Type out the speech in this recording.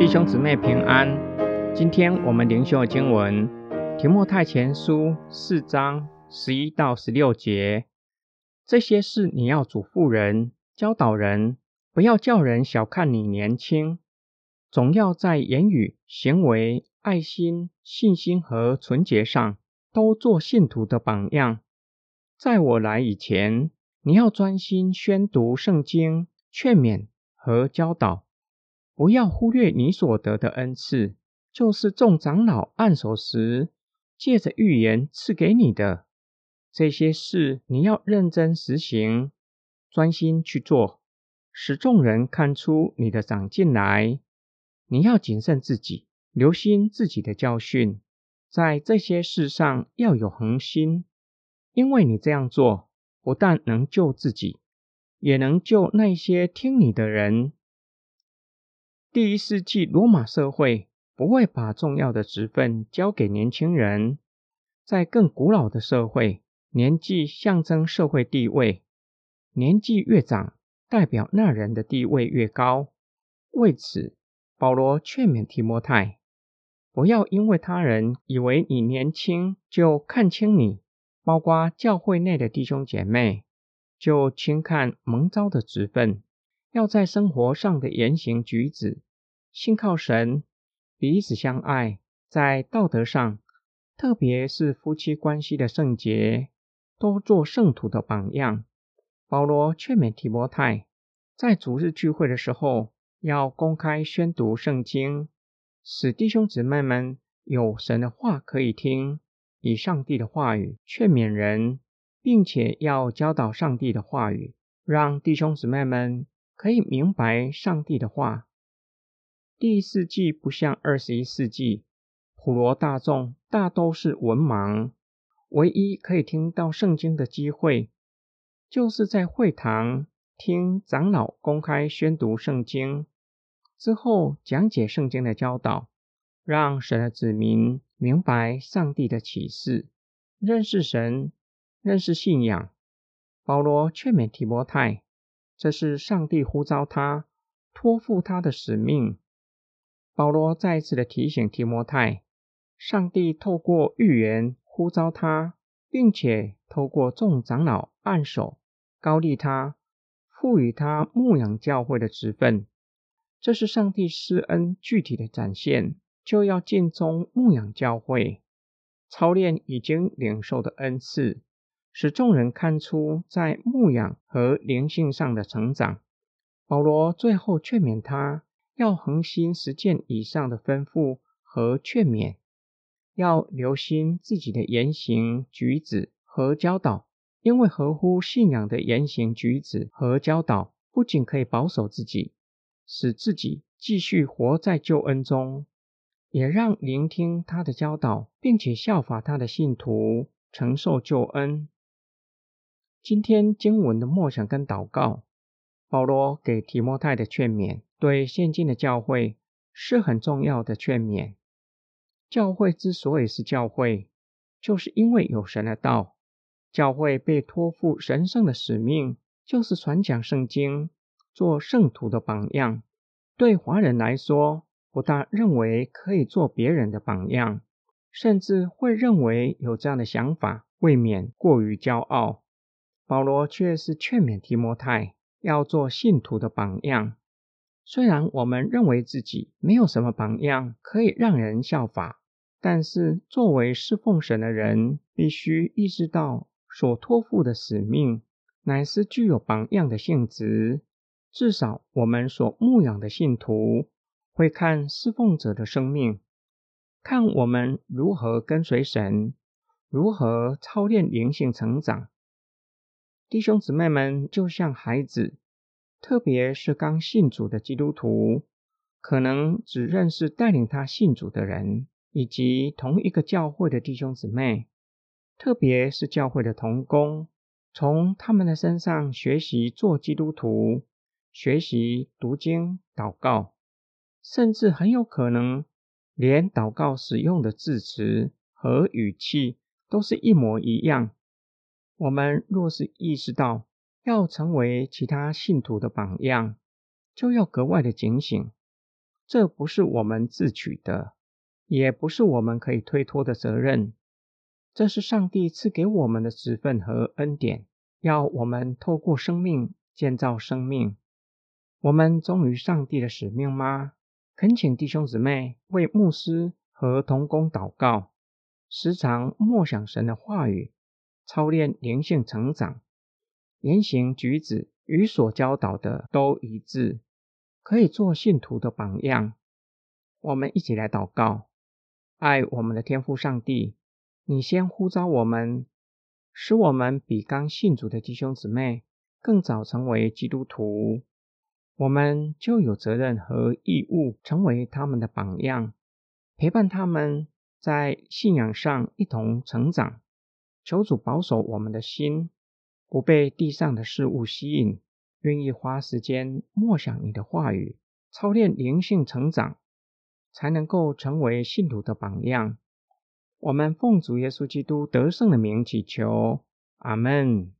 弟兄姊妹平安。今天我们灵修的经文《提莫太前书》四章十一到十六节。这些事你要嘱咐人、教导人，不要叫人小看你年轻，总要在言语、行为、爱心、信心和纯洁上，都做信徒的榜样。在我来以前，你要专心宣读圣经、劝勉和教导。不要忽略你所得的恩赐，就是众长老按手时借着预言赐给你的这些事，你要认真实行，专心去做，使众人看出你的长进来。你要谨慎自己，留心自己的教训，在这些事上要有恒心，因为你这样做，不但能救自己，也能救那些听你的人。第一世纪罗马社会不会把重要的职分交给年轻人。在更古老的社会，年纪象征社会地位，年纪越长，代表那人的地位越高。为此，保罗劝勉提摩太，不要因为他人以为你年轻就看轻你，包括教会内的弟兄姐妹，就轻看蒙召的职分。要在生活上的言行举止，信靠神，彼此相爱，在道德上，特别是夫妻关系的圣洁，多做圣徒的榜样。保罗劝勉提摩太，在主日聚会的时候，要公开宣读圣经，使弟兄姊妹们有神的话可以听，以上帝的话语劝勉人，并且要教导上帝的话语，让弟兄姊妹们。可以明白上帝的话。第一世纪不像二十一世纪，普罗大众大都是文盲，唯一可以听到圣经的机会，就是在会堂听长老公开宣读圣经之后讲解圣经的教导，让神的子民明白上帝的启示，认识神，认识信仰。保罗劝勉提摩太。这是上帝呼召他托付他的使命。保罗再一次的提醒提摩太，上帝透过预言呼召他，并且透过众长老按手高立他，赋予他牧养教会的职分。这是上帝施恩具体的展现，就要尽忠牧养教会，操练已经领受的恩赐。使众人看出在牧养和灵性上的成长。保罗最后劝勉他要恒心实践以上的吩咐和劝勉，要留心自己的言行举止和教导，因为合乎信仰的言行举止和教导，不仅可以保守自己，使自己继续活在救恩中，也让聆听他的教导并且效法他的信徒承受救恩。今天经文的默想跟祷告，保罗给提摩太的劝勉，对现今的教会是很重要的劝勉。教会之所以是教会，就是因为有神的道。教会被托付神圣的使命，就是传讲圣经，做圣徒的榜样。对华人来说，不大认为可以做别人的榜样，甚至会认为有这样的想法，未免过于骄傲。保罗却是劝勉提摩太要做信徒的榜样。虽然我们认为自己没有什么榜样可以让人效法，但是作为侍奉神的人，必须意识到所托付的使命乃是具有榜样的性质。至少我们所牧养的信徒会看侍奉者的生命，看我们如何跟随神，如何操练灵性成长。弟兄姊妹们，就像孩子，特别是刚信主的基督徒，可能只认识带领他信主的人，以及同一个教会的弟兄姊妹，特别是教会的同工，从他们的身上学习做基督徒，学习读经、祷告，甚至很有可能连祷告使用的字词和语气都是一模一样。我们若是意识到要成为其他信徒的榜样，就要格外的警醒。这不是我们自取的，也不是我们可以推脱的责任。这是上帝赐给我们的职分和恩典，要我们透过生命建造生命。我们忠于上帝的使命吗？恳请弟兄姊妹为牧师和同工祷告，时常默想神的话语，操练灵性成长，言行举止与所教导的都一致，可以做信徒的榜样。我们一起来祷告，爱我们的天父上帝。你先呼召我们，使我们比刚信主的弟兄姊妹更早成为基督徒，我们就有责任和义务成为他们的榜样，陪伴他们在信仰上一同成长。求主保守我们的心，不被地上的事物吸引，愿意花时间默想你的话语，操练灵性成长，才能够成为信徒的榜样。我们奉主耶稣基督得胜的名祈求，阿门。